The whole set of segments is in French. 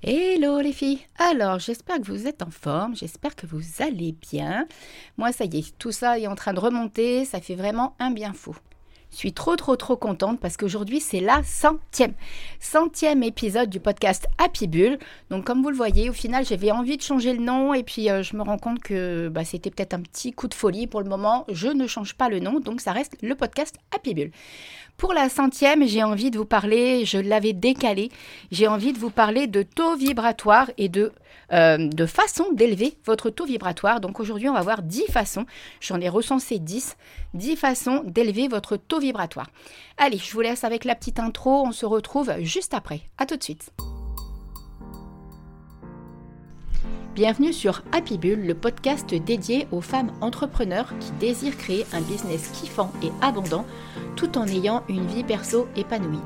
Hello les filles Alors j'espère que vous êtes en forme, j'espère que vous allez bien. Moi ça y est, tout ça est en train de remonter, ça fait vraiment un bien fou. Je suis trop trop trop contente parce qu'aujourd'hui c'est la centième, centième épisode du podcast Happy Bull. Donc comme vous le voyez, au final j'avais envie de changer le nom et puis euh, je me rends compte que bah, c'était peut-être un petit coup de folie pour le moment. Je ne change pas le nom, donc ça reste le podcast Happy Bull. Pour la centième, j'ai envie de vous parler, je l'avais décalé, j'ai envie de vous parler de taux vibratoire et de, euh, de façon d'élever votre taux vibratoire. Donc aujourd'hui, on va voir 10 façons, j'en ai recensé 10, 10 façons d'élever votre taux vibratoire. Allez, je vous laisse avec la petite intro, on se retrouve juste après. À tout de suite. Bienvenue sur Happy Bull, le podcast dédié aux femmes entrepreneurs qui désirent créer un business kiffant et abondant tout en ayant une vie perso épanouie.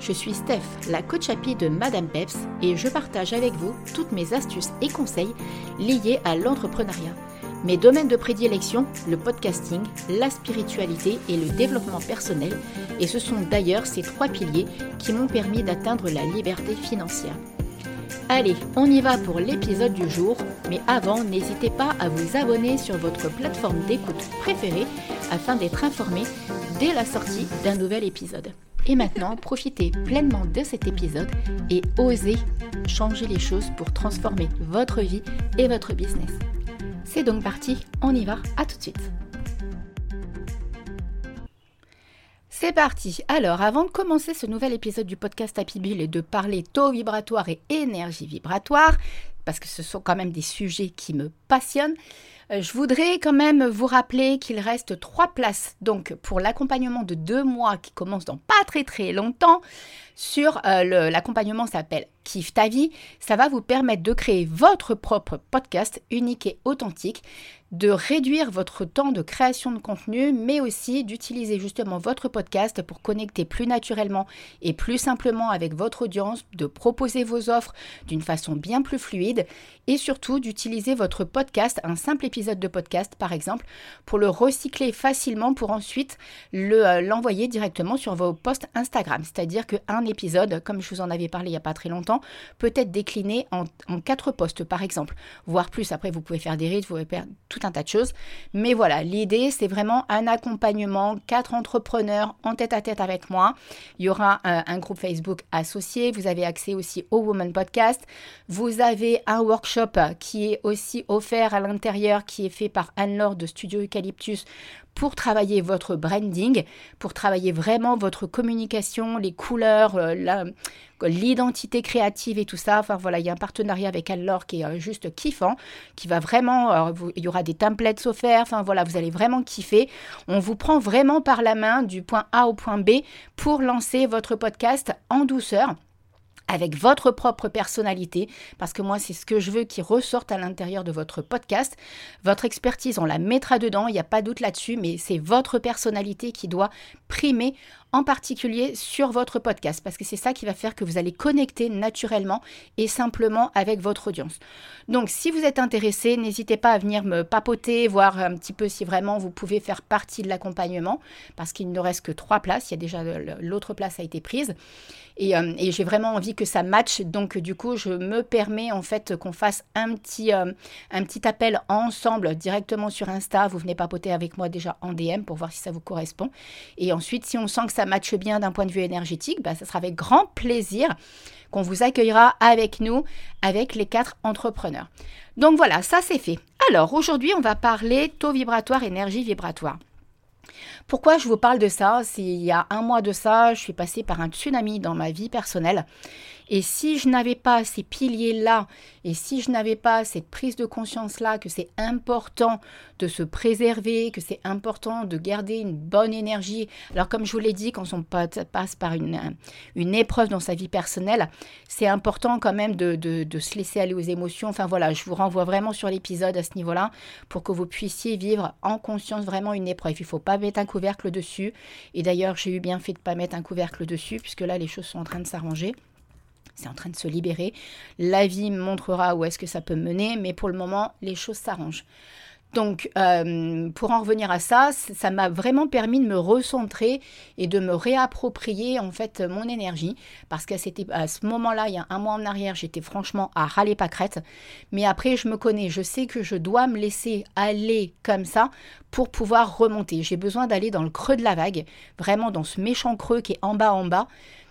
Je suis Steph, la coach happy de Madame Peps et je partage avec vous toutes mes astuces et conseils liés à l'entrepreneuriat. Mes domaines de prédilection, le podcasting, la spiritualité et le développement personnel, et ce sont d'ailleurs ces trois piliers qui m'ont permis d'atteindre la liberté financière. Allez, on y va pour l'épisode du jour, mais avant, n'hésitez pas à vous abonner sur votre plateforme d'écoute préférée afin d'être informé dès la sortie d'un nouvel épisode. Et maintenant, profitez pleinement de cet épisode et osez changer les choses pour transformer votre vie et votre business. C'est donc parti, on y va, à tout de suite. C'est parti. Alors, avant de commencer ce nouvel épisode du podcast Happy Bill et de parler taux vibratoire et énergie vibratoire, parce que ce sont quand même des sujets qui me passionnent, euh, je voudrais quand même vous rappeler qu'il reste trois places donc pour l'accompagnement de deux mois qui commence dans pas très très longtemps. Sur euh, l'accompagnement s'appelle Kiffe ta vie. Ça va vous permettre de créer votre propre podcast unique et authentique de réduire votre temps de création de contenu, mais aussi d'utiliser justement votre podcast pour connecter plus naturellement et plus simplement avec votre audience, de proposer vos offres d'une façon bien plus fluide et surtout d'utiliser votre podcast, un simple épisode de podcast par exemple, pour le recycler facilement pour ensuite euh, l'envoyer directement sur vos posts Instagram. C'est-à-dire qu'un épisode, comme je vous en avais parlé il n'y a pas très longtemps, peut être décliné en, quatre posts par exemple, voire plus. Après, vous pouvez faire des reads, vous pouvez faire tout un tas de choses. Mais voilà, l'idée, c'est vraiment un accompagnement, quatre entrepreneurs en tête à tête avec moi. Il y aura un, un groupe Facebook associé. Vous avez accès aussi au Woman Podcast. Vous avez un workshop qui est aussi offert à l'intérieur, qui est fait par Anne-Laure de Studio Eucalyptus pour travailler votre branding, pour travailler vraiment votre communication, les couleurs, euh, l'identité créative et tout ça. Enfin voilà, il y a un partenariat avec Anne-Laure qui est euh, juste kiffant, qui va vraiment, euh, il y aura des templates offerts, enfin voilà, vous allez vraiment kiffer. On vous prend vraiment par la main du point A au point B pour lancer votre podcast en douceur avec votre propre personnalité, parce que moi, c'est ce que je veux qui ressorte à l'intérieur de votre podcast. Votre expertise, on la mettra dedans, il n'y a pas doute là-dessus, mais c'est votre personnalité qui doit primer en particulier sur votre podcast, parce que c'est ça qui va faire que vous allez connecter naturellement et simplement avec votre audience. Donc, si vous êtes intéressé, n'hésitez pas à venir me papoter, voir un petit peu si vraiment vous pouvez faire partie de l'accompagnement, parce qu'il ne reste que trois places, il y a déjà l'autre place a été prise. Euh, et, j'ai vraiment envie que ça matche. Donc, du coup, je me permets en fait qu'on fasse un petit, euh, un petit appel ensemble directement sur Insta. Vous venez papoter avec moi déjà en DM pour voir si ça vous correspond. Et ensuite, si on sent que ça matche bien d'un point de vue énergétique, bah, ça sera avec grand plaisir qu'on vous accueillera avec nous, avec les quatre entrepreneurs. Donc voilà, ça c'est fait. Alors aujourd'hui, on va parler taux vibratoire, énergie vibratoire. Pourquoi je vous parle de ça? C'est il y a un mois de ça, je suis passée par un tsunami dans ma vie personnelle. Et si je n'avais pas ces piliers-là, et si je n'avais pas cette prise de conscience-là, que c'est important de se préserver, que c'est important de garder une bonne énergie. Alors comme je vous l'ai dit, quand on passe par une, une épreuve dans sa vie personnelle, c'est important quand même de, de, se laisser aller aux émotions. Enfin voilà, je vous renvoie vraiment sur l'épisode à ce niveau-là pour que vous puissiez vivre en conscience vraiment une épreuve. Il ne faut pas mettre un couvercle dessus. Et d'ailleurs, j'ai eu bien fait de ne pas mettre un couvercle dessus, puisque là, les choses sont en train de s'arranger c'est en train de se libérer. La vie montrera où est-ce que ça peut mener, mais pour le moment, les choses s'arrangent. Donc, euh, pour en revenir à ça, ça m'a vraiment permis de me recentrer et de me réapproprier en fait mon énergie. Parce qu'à ce moment-là, il y a un mois en arrière, j'étais franchement à râler pas crête. Mais après, je me connais, je sais que je dois me laisser aller comme ça pour pouvoir remonter. J'ai besoin d'aller dans le creux de la vague, vraiment dans ce méchant creux qui est en bas en bas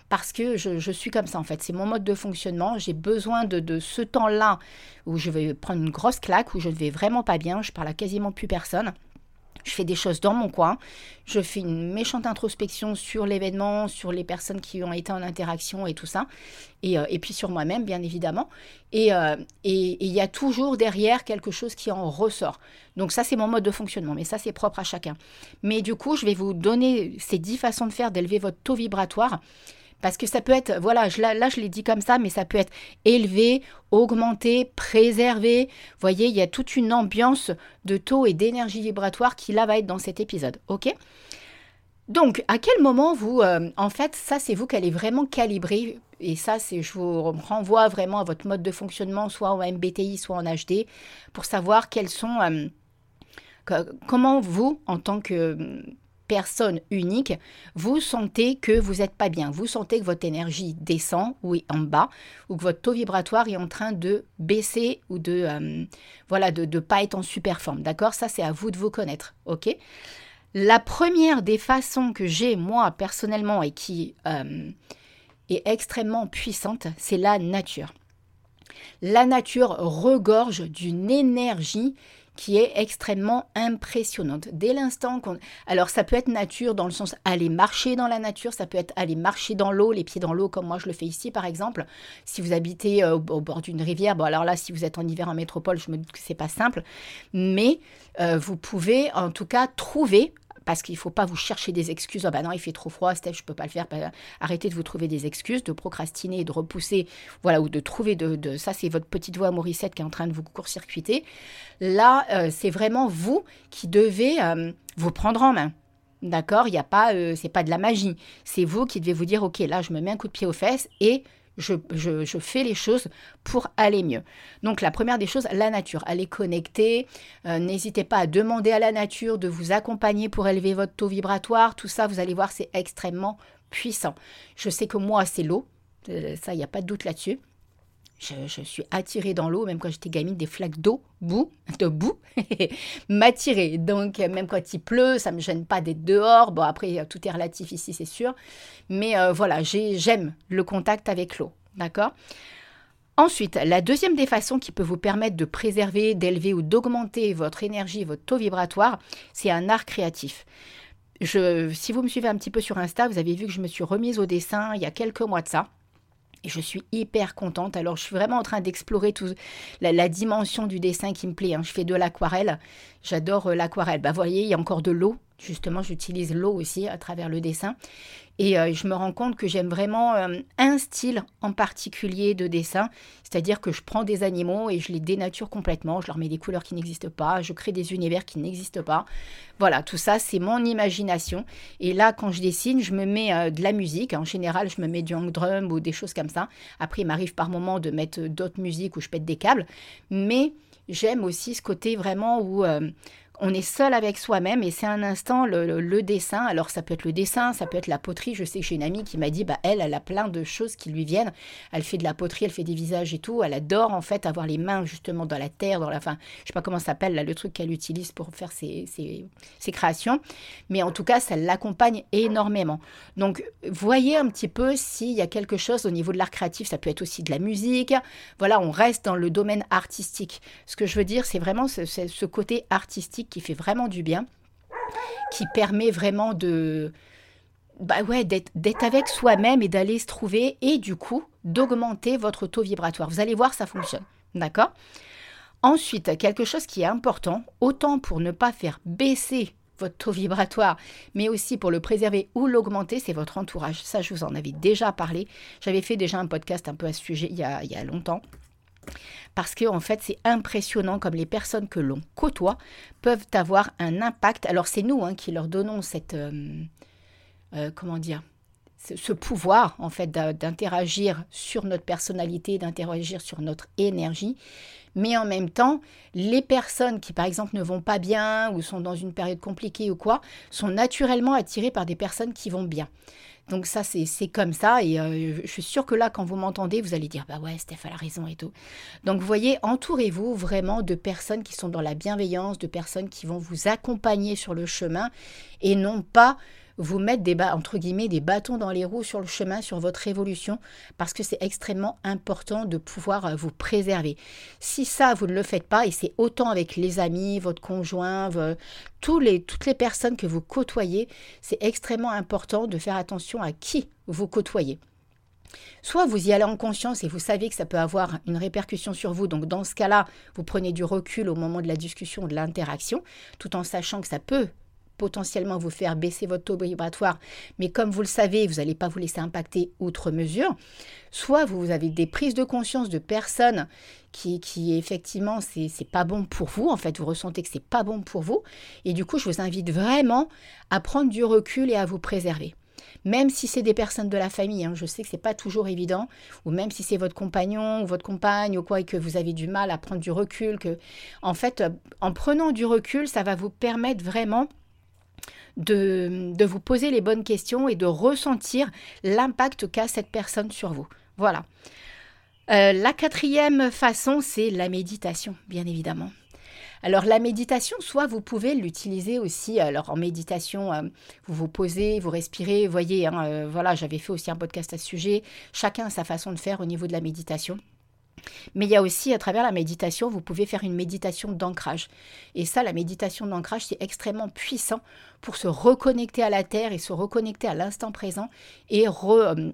parce que je, suis comme ça en fait. C'est mon mode de fonctionnement. J'ai besoin de, ce temps-là où je vais prendre une grosse claque, où je ne vais vraiment pas bien, je parle à quasiment plus personne. Je fais des choses dans mon coin. Je fais une méchante introspection sur l'événement, sur les personnes qui ont été en interaction et tout ça. Et, euh, puis sur moi-même, bien évidemment. Euh, et il y a toujours derrière quelque chose qui en ressort. Donc ça, c'est mon mode de fonctionnement. Mais ça, c'est propre à chacun. Mais du coup, je vais vous donner ces dix façons de faire d'élever votre taux vibratoire. Parce que ça peut être, voilà, je, là, je l'ai dit comme ça, mais ça peut être élevé, augmenté, préservé. Vous voyez, il y a toute une ambiance de taux et d'énergie vibratoire qui là va être dans cet épisode. OK? Donc, à quel moment vous, euh, en fait, ça c'est vous qui allez vraiment calibrer, et ça c'est, je vous renvoie vraiment à votre mode de fonctionnement, soit en MBTI, soit en HD, pour savoir quels sont, euh, comment vous, en tant que personne unique, vous sentez que vous n'êtes pas bien, vous sentez que votre énergie descend ou est en bas, ou que votre taux vibratoire est en train de baisser ou de euh, voilà de ne pas être en super forme. D'accord? Ça, c'est à vous de vous connaître. OK? La première des façons que j'ai, moi, personnellement, et qui euh, est extrêmement puissante, c'est la nature. La nature regorge d'une énergie qui est extrêmement impressionnante. Dès l'instant qu'on... Alors ça peut être nature dans le sens aller marcher dans la nature, ça peut être aller marcher dans l'eau, les pieds dans l'eau comme moi je le fais ici par exemple. Si vous habitez euh, au bord d'une rivière, bon alors là si vous êtes en hiver en métropole, je me dis que c'est pas simple, mais euh, vous pouvez en tout cas trouver parce qu'il ne faut pas vous chercher des excuses. Ah ben non, il fait trop froid, Steph, je ne peux pas le faire. Bah, arrêtez de vous trouver des excuses, de procrastiner, de repousser, voilà, ou de trouver de, ça, c'est votre petite voix Morissette qui est en train de vous court-circuiter. Là, euh, c'est vraiment vous qui devez euh, vous prendre en main. D'accord? Il n'y a pas, euh, c'est pas de la magie. C'est vous qui devez vous dire, ok, là, je me mets un coup de pied aux fesses et je, fais les choses pour aller mieux. Donc la première des choses, la nature. Allez connecter. Euh, n'hésitez pas à demander à la nature de vous accompagner pour élever votre taux vibratoire. Tout ça, vous allez voir, c'est extrêmement puissant. Je sais que moi, c'est l'eau. Euh, ça, il n'y a pas de doute là-dessus. Je, suis attirée dans l'eau, même quand j'étais gamine, des flaques d'eau, boue, de boue. Donc, même quand il pleut, ça ne me gêne pas d'être dehors. Bon, après, tout est relatif ici, c'est sûr. Mais euh, voilà, j'aime le contact avec l'eau. D'accord? Ensuite, la deuxième des façons qui peut vous permettre de préserver, d'élever ou d'augmenter votre énergie, votre taux vibratoire, c'est un art créatif. Si vous me suivez un petit peu sur Insta, vous avez vu que je me suis remise au dessin il y a quelques mois de ça. Et je suis hyper contente. Alors, je suis vraiment en train d'explorer tout la, dimension du dessin qui me plaît. Hein. Je fais de l'aquarelle. J'adore euh, l'aquarelle. Bah, voyez, il y a encore de l'eau. Justement, j'utilise l'eau aussi à travers le dessin. Et euh, je me rends compte que j'aime vraiment euh, un style en particulier de dessin, c'est-à-dire que je prends des animaux et je les dénature complètement, je leur mets des couleurs qui n'existent pas, je crée des univers qui n'existent pas. Voilà, tout ça, c'est mon imagination. Et là, quand je dessine, je me mets euh, de la musique. En général, je me mets du hang drum ou des choses comme ça. Après, il m'arrive par moment de mettre d'autres musiques où je pète des câbles. Mais j'aime aussi ce côté vraiment où on est seul avec soi-même et c'est un instant le, dessin. Alors ça peut être le dessin, ça peut être la poterie. Je sais que j'ai une amie qui m'a dit, bah elle, elle a plein de choses qui lui viennent. Elle fait de la poterie, elle fait des visages et tout. Elle adore en fait avoir les mains justement dans la terre, dans la, fin, je sais pas comment ça s'appelle le truc qu'elle utilise pour faire ses, créations. Mais en tout cas, ça l'accompagne énormément. Donc voyez un petit peu s'il y a quelque chose au niveau de l'art créatif. Ça peut être aussi de la musique. Voilà, on reste dans le domaine artistique. Ce que je veux dire, c'est vraiment ce côté artistique qui fait vraiment du bien, qui permet vraiment de, bah ouais, d'être avec soi-même et d'aller se trouver et du coup d'augmenter votre taux vibratoire. Vous allez voir, ça fonctionne. D'accord? Ensuite, quelque chose qui est important, autant pour ne pas faire baisser votre taux vibratoire, mais aussi pour le préserver ou l'augmenter, c'est votre entourage. Ça, je vous en avais déjà parlé. J'avais fait déjà un podcast un peu à ce sujet il y a, il y a longtemps parce que en fait c'est impressionnant comme les personnes que l'on côtoie peuvent avoir un impact. Alors c'est nous hein, qui leur donnons cette euh, euh, comment dire ce pouvoir en fait d'interagir sur notre personnalité, d'interagir sur notre énergie. Mais en même temps, les personnes qui par exemple ne vont pas bien ou sont dans une période compliquée ou quoi, sont naturellement attirées par des personnes qui vont bien. Donc ça, c'est comme ça. Et euh, je suis sûre que là, quand vous m'entendez, vous allez dire, bah ouais, Steph a la raison et tout. Donc vous voyez, entourez-vous vraiment de personnes qui sont dans la bienveillance, de personnes qui vont vous accompagner sur le chemin et non pas vous mettre des, entre guillemets, des bâtons dans les roues sur le chemin, sur votre évolution, parce que c'est extrêmement important de pouvoir euh, vous préserver. Si ça, vous ne le faites pas, et c'est autant avec les amis, votre conjoint, tous les, toutes les personnes que vous côtoyez, c'est extrêmement important de faire attention à qui vous côtoyez. Soit vous y allez en conscience et vous savez que ça peut avoir une répercussion sur vous. Donc dans ce cas-là, vous prenez du recul au moment de la discussion, de l'interaction, tout en sachant que ça peut potentiellement vous faire baisser votre taux vibratoire, mais comme vous le savez, vous n'allez pas vous laisser impacter outre mesure. Soit vous avez des prises de conscience de personnes qui, qui effectivement, c'est, pas bon pour vous, en fait, vous ressentez que c'est pas bon pour vous, et du coup, je vous invite vraiment à prendre du recul et à vous préserver même si c'est des personnes de la famille, hein, je sais que c'est pas toujours évident, ou même si c'est votre compagnon ou votre compagne ou quoi, et que vous avez du mal à prendre du recul, que en fait, en prenant du recul, ça va vous permettre vraiment de, vous poser les bonnes questions et de ressentir l'impact qu'a cette personne sur vous. Voilà. Euh, la quatrième façon, c'est la méditation, bien évidemment. Alors la méditation, soit vous pouvez l'utiliser aussi. Alors en méditation, euh, vous vous posez, vous respirez. Vous voyez, hein, euh, voilà, j'avais fait aussi un podcast à ce sujet. Chacun a sa façon de faire au niveau de la méditation. Mais il y a aussi, à travers la méditation, vous pouvez faire une méditation d'ancrage. Et ça, la méditation d'ancrage, c'est extrêmement puissant pour se reconnecter à la Terre et se reconnecter à l'instant présent et euh,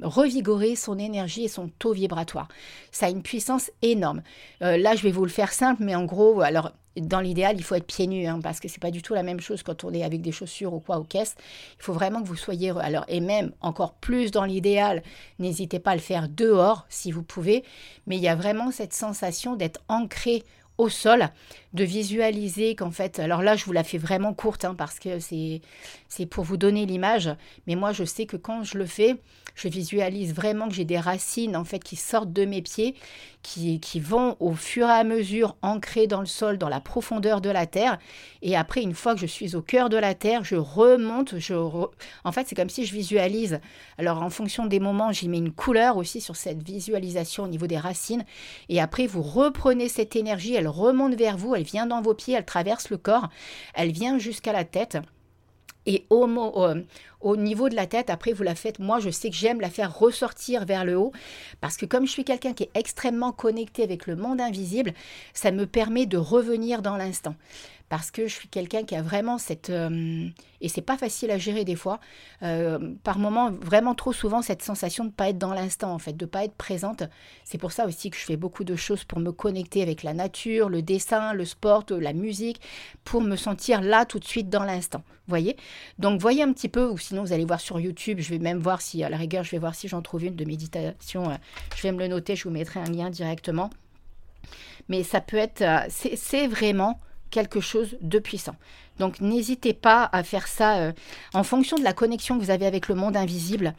revigorer son énergie et son taux vibratoire. Ça a une puissance énorme. Euh, là, je vais vous le faire simple, mais en gros, alors dans l'idéal, il faut être pieds nus, hein, parce que c'est pas du tout la même chose quand on est avec des chaussures ou quoi, aux caisses. Il faut vraiment que vous soyez. Alors, et même encore plus dans l'idéal, n'hésitez pas à le faire dehors si vous pouvez. Mais il y a vraiment cette sensation d'être ancré au sol, de visualiser qu'en fait, alors là je vous la fais vraiment courte hein, parce que c'est pour vous donner l'image, mais moi je sais que quand je le fais, je visualise vraiment que j'ai des racines en fait qui sortent de mes pieds, qui, vont au fur et à mesure ancrer dans le sol, dans la profondeur de la terre, et après une fois que je suis au cœur de la terre, je remonte, je en fait c'est comme si je visualise. Alors en fonction des moments, j'y mets une couleur aussi sur cette visualisation au niveau des racines, et après vous reprenez cette énergie, elle remonte vers vous, vient dans vos pieds, elle traverse le corps, elle vient jusqu'à la tête. Et au, niveau de la tête, après, vous la faites. Moi, je sais que j'aime la faire ressortir vers le haut parce que comme je suis quelqu'un qui est extrêmement connecté avec le monde invisible, ça me permet de revenir dans l'instant parce que je suis quelqu'un qui a vraiment cette euh, et c'est pas facile à gérer des fois euh, par moments vraiment trop souvent cette sensation de pas être dans l'instant en fait de pas être présente. C'est pour ça aussi que je fais beaucoup de choses pour me connecter avec la nature le dessin le sport la musique pour me sentir là tout de suite dans l'instant voyez? Donc voyez un petit peu ou sinon vous allez voir sur YouTube je vais même voir si à la rigueur je vais voir si j'en trouve une de méditation euh, je vais me le noter je vous mettrai un lien directement. Mais ça peut être c'est vraiment quelque chose de puissant. Donc n'hésitez pas à faire ça euh, en fonction de la connexion que vous avez avec le monde invisible.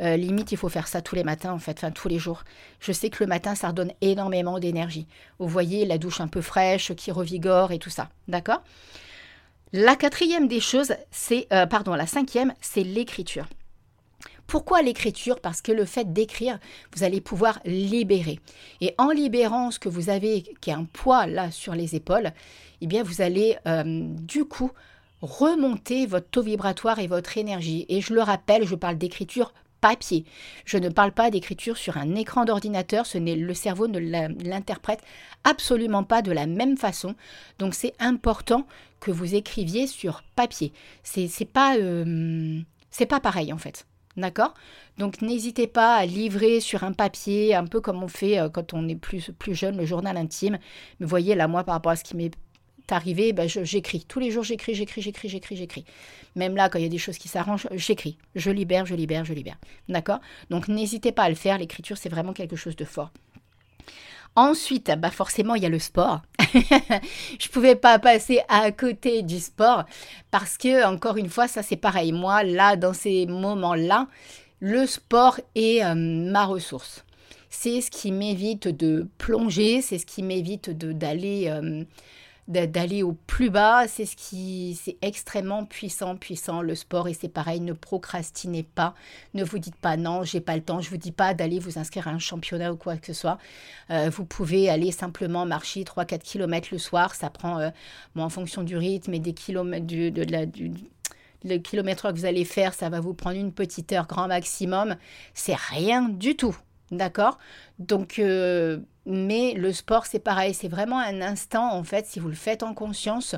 Euh, limite, il faut faire ça tous les matins, en fait, enfin tous les jours. Je sais que le matin, ça redonne énormément d'énergie. Vous voyez, la douche un peu fraîche qui revigore et tout ça. D'accord? La quatrième des choses, c'est, euh, pardon, la cinquième, c'est l'écriture. Pourquoi l'écriture? Parce que le fait d'écrire, vous allez pouvoir libérer. Et en libérant ce que vous avez, qui est un poids là sur les épaules, eh bien vous allez euh, du coup remonter votre taux vibratoire et votre énergie. Et je le rappelle, je parle d'écriture papier. Je ne parle pas d'écriture sur un écran d'ordinateur, ce n'est le cerveau ne l'interprète absolument pas de la même façon. Donc c'est important que vous écriviez sur papier. C'est pas euh, c'est pas pareil en fait. D'accord? Donc n'hésitez pas à livrer sur un papier, un peu comme on fait euh, quand on est plus, plus jeune, le journal intime. Mais voyez, là, moi, par rapport à ce qui m'est arrivé, ben, j'écris. Tous les jours, j'écris, j'écris, j'écris, j'écris, j'écris. Même là, quand il y a des choses qui s'arrangent, j'écris. Je libère, je libère, je libère. D'accord? Donc n'hésitez pas à le faire. L'écriture, c'est vraiment quelque chose de fort. Ensuite, bah forcément, il y a le sport. je pouvais pas passer à côté du sport parce que, encore une fois, ça c'est pareil. Moi, là, dans ces moments-là, le sport est euh, ma ressource. C'est ce qui m'évite de plonger, c'est ce qui m'évite d'aller euh, d'aller au plus bas. C'est ce qui, c'est extrêmement puissant, puissant le sport et c'est pareil. Ne procrastinez pas. Ne vous dites pas non, j'ai pas le temps. Je vous dis pas d'aller vous inscrire à un championnat ou quoi que ce soit. Euh, vous pouvez aller simplement marcher 3-4 km le soir. Ça prend, euh, en fonction du rythme et des kilomètres du, de, du, le kilomètre que vous allez faire, ça va vous prendre une petite heure grand maximum. C'est rien du tout. D'accord? Donc, euh, mais le sport, c'est pareil, c'est vraiment un instant, en fait, si vous le faites en conscience,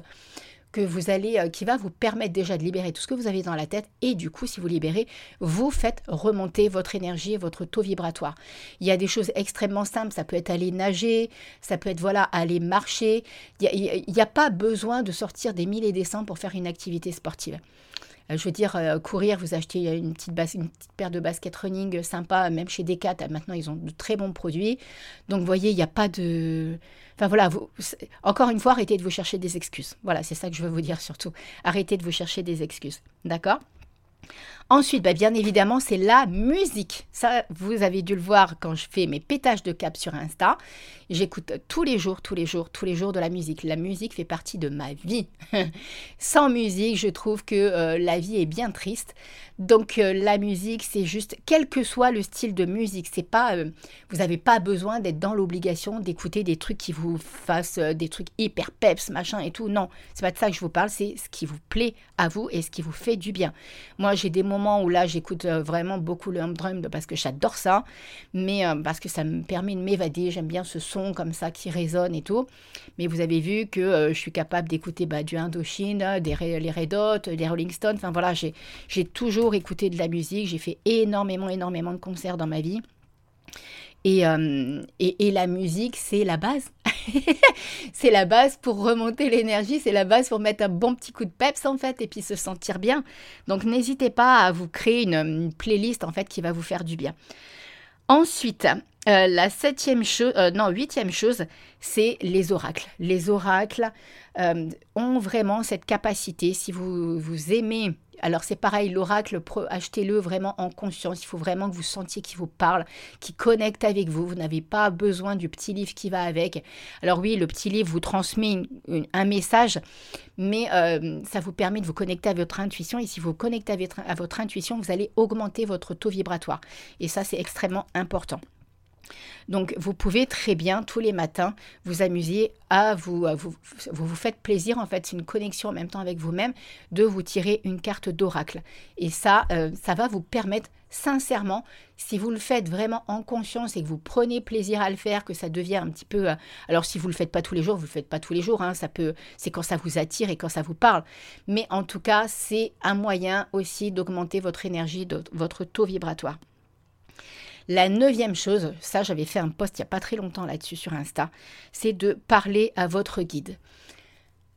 que vous allez, euh, qui va vous permettre déjà de libérer tout ce que vous avez dans la tête. Et du coup, si vous libérez, vous faites remonter votre énergie et votre taux vibratoire. Il y a des choses extrêmement simples. Ça peut être aller nager, ça peut être voilà aller marcher. Il n'y a, a, pas besoin de sortir des mille et des cents pour faire une activité sportive. Euh, je veux dire, euh, courir, vous achetez une petite, une petite paire de baskets running sympa, même chez Decat, maintenant ils ont de très bons produits. Donc voyez, il n'y a pas de... Enfin voilà, encore une fois, arrêtez de vous chercher des excuses. Voilà, c'est ça que je veux vous dire surtout. Arrêtez de vous chercher des excuses. D'accord? Ensuite, bah, bien évidemment, c'est la musique. Ça, vous avez dû le voir quand je fais mes pétages de cap sur Insta. J'écoute tous les jours, tous les jours, tous les jours de la musique. La musique fait partie de ma vie. Sans musique, je trouve que euh, la vie est bien triste. Donc euh, la musique, c'est juste, quel que soit le style de musique, c'est pas, euh, vous n'avez pas besoin d'être dans l'obligation d'écouter des trucs qui vous fassent des trucs hyper peps, machin et tout. Non, c'est pas de ça que je vous parle. C'est ce qui vous plaît à vous et ce qui vous fait du bien. Moi, j'ai des moments où là, j'écoute vraiment beaucoup le hum drum parce que j'adore ça, mais parce que ça me permet de m'évader. J'aime bien ce son comme ça qui résonne et tout. Mais vous avez vu que euh, je suis capable d'écouter bah, du Indochine, des, les Red Hot, des Rolling Stones. Enfin voilà, j'ai toujours écouté de la musique. J'ai fait énormément, énormément de concerts dans ma vie. Et, euh, et, et, la musique, c'est la base. c'est la base pour remonter l'énergie, c'est la base pour mettre un bon petit coup de peps en fait et puis se sentir bien. Donc n'hésitez pas à vous créer une, une, playlist en fait qui va vous faire du bien. Ensuite, euh, la septième chose, euh, non, huitième chose, c'est les oracles. Les oracles euh, ont vraiment cette capacité, si vous, vous aimez, alors c'est pareil, l'oracle, achetez-le vraiment en conscience, il faut vraiment que vous sentiez qu'il vous parle, qu'il connecte avec vous, vous n'avez pas besoin du petit livre qui va avec. Alors oui, le petit livre vous transmet un message, mais ça vous permet de vous connecter à votre intuition, et si vous connectez à votre intuition, vous allez augmenter votre taux vibratoire. Et ça, c'est extrêmement important. Donc vous pouvez très bien tous les matins vous amuser à vous, vous, faites plaisir en fait, c'est une connexion en même temps avec vous-même de vous tirer une carte d'oracle. Et ça, euh, ça va vous permettre sincèrement, si vous le faites vraiment en conscience et que vous prenez plaisir à le faire, que ça devient un petit peu. Euh, alors si vous le faites pas tous les jours, vous le faites pas tous les jours. Hein, ça peut, c'est quand ça vous attire et quand ça vous parle. Mais en tout cas, c'est un moyen aussi d'augmenter votre énergie, votre taux vibratoire. La neuvième chose, ça j'avais fait un post il n'y a pas très longtemps là-dessus sur Insta, c'est de parler à votre guide.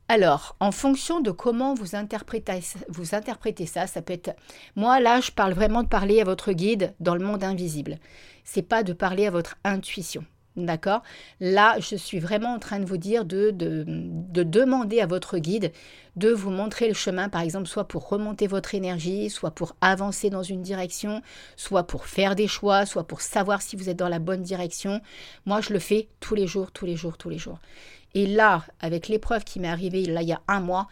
Alors, en fonction de comment vous interprétez, ça, ça peut être. Moi, là, je parle vraiment de parler à votre guide dans le monde invisible. C'est pas de parler à votre intuition. D'accord? Là, je suis vraiment en train de vous dire de, de, demander à votre guide de vous montrer le chemin, par exemple, soit pour remonter votre énergie, soit pour avancer dans une direction, soit pour faire des choix, soit pour savoir si vous êtes dans la bonne direction. Moi, je le fais tous les jours, tous les jours, tous les jours. Et là, avec l'épreuve qui m'est arrivée là il y a un mois,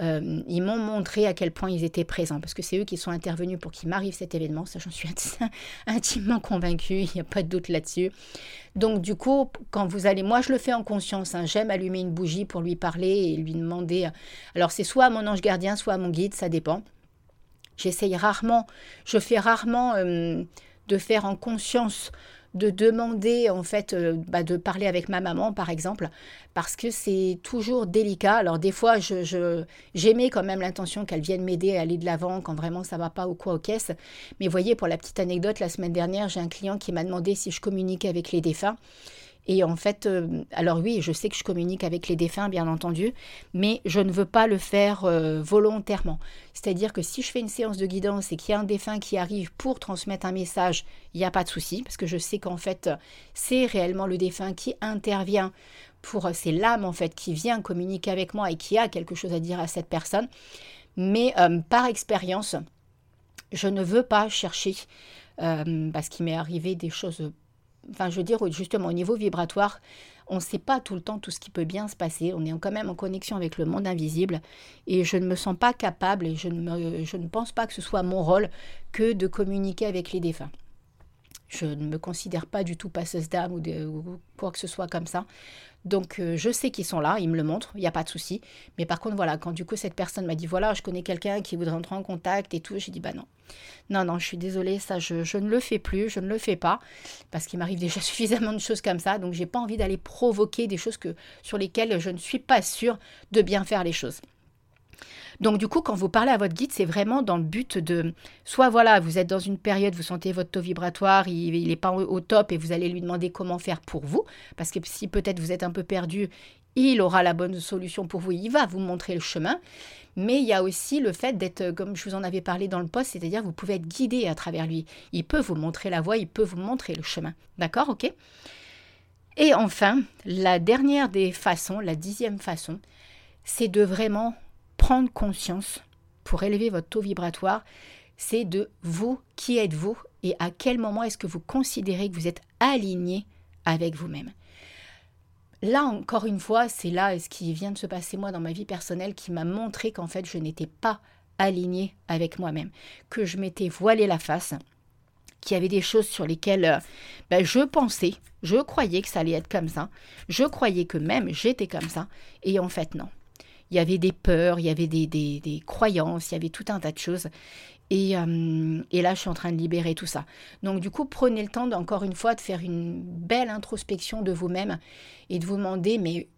euh, ils m'ont montré à quel point ils étaient présents, parce que c'est eux qui sont intervenus pour qu'il m'arrive cet événement, ça j'en suis intimement convaincue, il n'y a pas de doute là-dessus. Donc du coup, quand vous allez, moi je le fais en conscience, hein, j'aime allumer une bougie pour lui parler et lui demander, alors c'est soit à mon ange gardien, soit à mon guide, ça dépend. J'essaye rarement, je fais rarement euh, de faire en conscience de demander en fait euh, bah, de parler avec ma maman par exemple parce que c'est toujours délicat. Alors des fois j'aimais quand même l'intention qu'elle vienne m'aider à aller de l'avant quand vraiment ça va pas ou quoi aux caisses. Mais voyez pour la petite anecdote la semaine dernière j'ai un client qui m'a demandé si je communiquais avec les défunts. Et en fait, euh, alors oui, je sais que je communique avec les défunts, bien entendu, mais je ne veux pas le faire euh, volontairement. C'est-à-dire que si je fais une séance de guidance et qu'il y a un défunt qui arrive pour transmettre un message, il n'y a pas de souci, parce que je sais qu'en fait, c'est réellement le défunt qui intervient pour, c'est l'âme en fait qui vient communiquer avec moi et qui a quelque chose à dire à cette personne. Mais euh, par expérience, Je ne veux pas chercher, euh, parce qu'il m'est arrivé des choses, enfin je veux dire justement au niveau vibratoire, on ne sait pas tout le temps tout ce qui peut bien se passer. On est quand même en connexion avec le monde invisible. Et je ne me sens pas capable et je ne, je ne pense pas que ce soit mon rôle que de communiquer avec les défunts. Je ne me considère pas du tout passeuse d'âme ou, ou, quoi que ce soit comme ça. Donc euh, je sais qu'ils sont là, ils me le montrent, il n'y a pas de souci. Mais par contre, voilà, quand du coup cette personne m'a dit, voilà, je connais quelqu'un qui voudrait entrer en contact et tout, j'ai dit, bah non. Non, non, je suis désolée, ça, je, je, ne le fais plus, je ne le fais pas, parce qu'il m'arrive déjà suffisamment de choses comme ça, donc j'ai pas envie d'aller provoquer des choses que, sur lesquelles je ne suis pas sûre de bien faire les choses. Donc du coup, quand vous parlez à votre guide, c'est vraiment dans le but de, soit voilà, vous êtes dans une période, vous sentez votre taux vibratoire, il n'est pas au, top et vous allez lui demander comment faire pour vous, parce que si peut-être vous êtes un peu perdu, il aura la bonne solution pour vous, il va vous montrer le chemin. Mais il y a aussi le fait d'être, comme je vous en avais parlé dans le poste, c'est-à-dire vous pouvez être guidé à travers lui. Il peut vous montrer la voie, il peut vous montrer le chemin. D'accord? Ok? Et enfin, la dernière des façons, la dixième façon, c'est de vraiment prendre conscience pour élever votre taux vibratoire, c'est de vous, qui êtes-vous et à quel moment est-ce que vous considérez que vous êtes aligné avec vous-même. Là, encore une fois, c'est là ce qui vient de se passer moi dans ma vie personnelle qui m'a montré qu'en fait, je n'étais pas aligné avec moi-même, que je m'étais voilé la face, qu'il y avait des choses sur lesquelles euh, ben, je pensais, je croyais que ça allait être comme ça, je croyais que même j'étais comme ça, et en fait non il y avait des peurs, il y avait des, des, croyances, il y avait tout un tas de choses. Et, euh, et, là, je suis en train de libérer tout ça. Donc, du coup, prenez le temps, encore une fois, de faire une belle introspection de vous-même et de vous demander, mais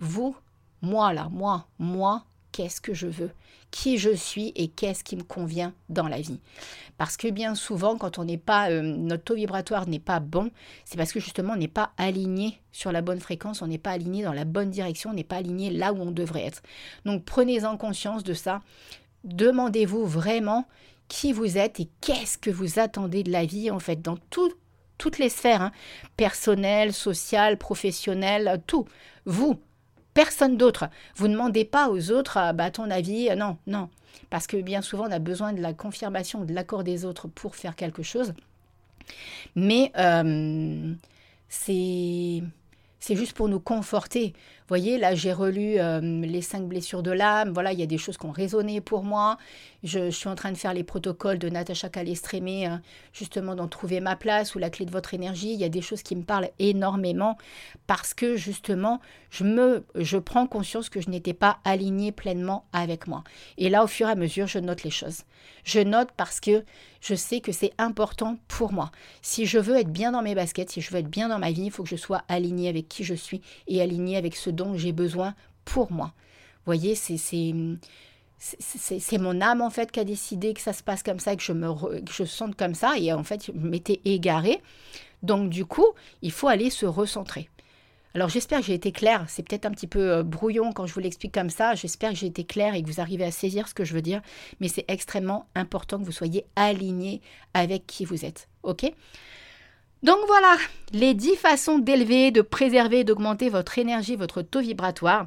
vous, moi là, moi, moi, qu'est-ce que je veux, qui je suis et qu'est-ce qui me convient dans la vie. Parce que bien souvent, quand on n'est pas, euh, notre taux vibratoire n'est pas bon, c'est parce que justement on n'est pas aligné sur la bonne fréquence, on n'est pas aligné dans la bonne direction, on n'est pas aligné là où on devrait être. Donc prenez-en conscience de ça. Demandez-vous vraiment qui vous êtes et qu'est-ce que vous attendez de la vie en fait dans toutes les sphères, hein, personnelles, sociales, professionnelles, tout. Vous, personne d'autre. Vous ne demandez pas aux autres, ah, bah, ton avis, euh, non, non. Parce que bien souvent, on a besoin de la confirmation, de l'accord des autres pour faire quelque chose. Mais euh, c'est juste pour nous conforter. Voyez, là, j'ai relu euh, Les cinq blessures de l'âme. Voilà, il y a des choses qui ont résonné pour moi. Je, suis en train de faire les protocoles de Natacha Calestrémé, hein, justement, d'en trouver ma place ou la clé de votre énergie. Il y a des choses qui me parlent énormément parce que, justement, je, me, je prends conscience que je n'étais pas alignée pleinement avec moi. Et là, au fur et à mesure, je note les choses. Je note parce que je sais que c'est important pour moi. Si je veux être bien dans mes baskets, si je veux être bien dans ma vie, il faut que je sois alignée avec qui je suis et alignée avec ce dont j'ai besoin pour moi. Vous voyez, c'est c'est mon âme en fait qui a décidé que ça se passe comme ça, que je me que je sente comme ça et en fait je m'étais égarée. Donc du coup, il faut aller se recentrer. Alors j'espère que j'ai été claire, c'est peut-être un petit peu euh, brouillon quand je vous l'explique comme ça, j'espère que j'ai été claire et que vous arrivez à saisir ce que je veux dire, mais c'est extrêmement important que vous soyez aligné avec qui vous êtes, ok? Donc voilà, les 10 façons d'élever, de préserver, d'augmenter votre énergie, votre taux vibratoire.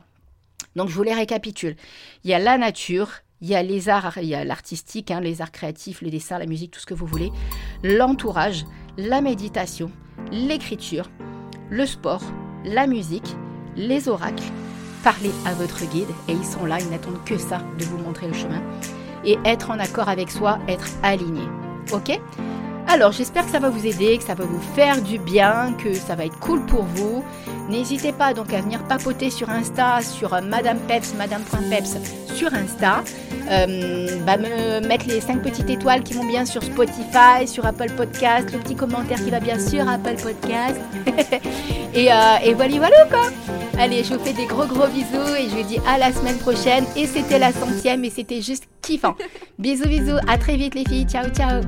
Donc je vous les récapitule. Il y a la nature, il y a les arts, il y a l'artistique, hein, les arts créatifs, le dessin, la musique, tout ce que vous voulez, l'entourage, la méditation, l'écriture, le sport, la musique, les oracles. Parlez à votre guide et ils sont là, ils n'attendent que ça de vous montrer le chemin. Et être en accord avec soi, être aligné. Ok? Alors j'espère que ça va vous aider, que ça va vous faire du bien, que ça va être cool pour vous. N'hésitez pas donc à venir papoter sur Insta, sur euh, Madame Peps, Madame.peps sur Insta. Euh, bah, me mettre les 5 petites étoiles qui vont bien sur Spotify, sur Apple Podcast, le petit commentaire qui va bien sur Apple Podcast. et, euh, et voilà, voilà quoi. Allez, je vous fais des gros gros bisous et je vous dis à la semaine prochaine. Et c'était la centième et c'était juste kiffant. bisous bisous, à très vite les filles, ciao ciao.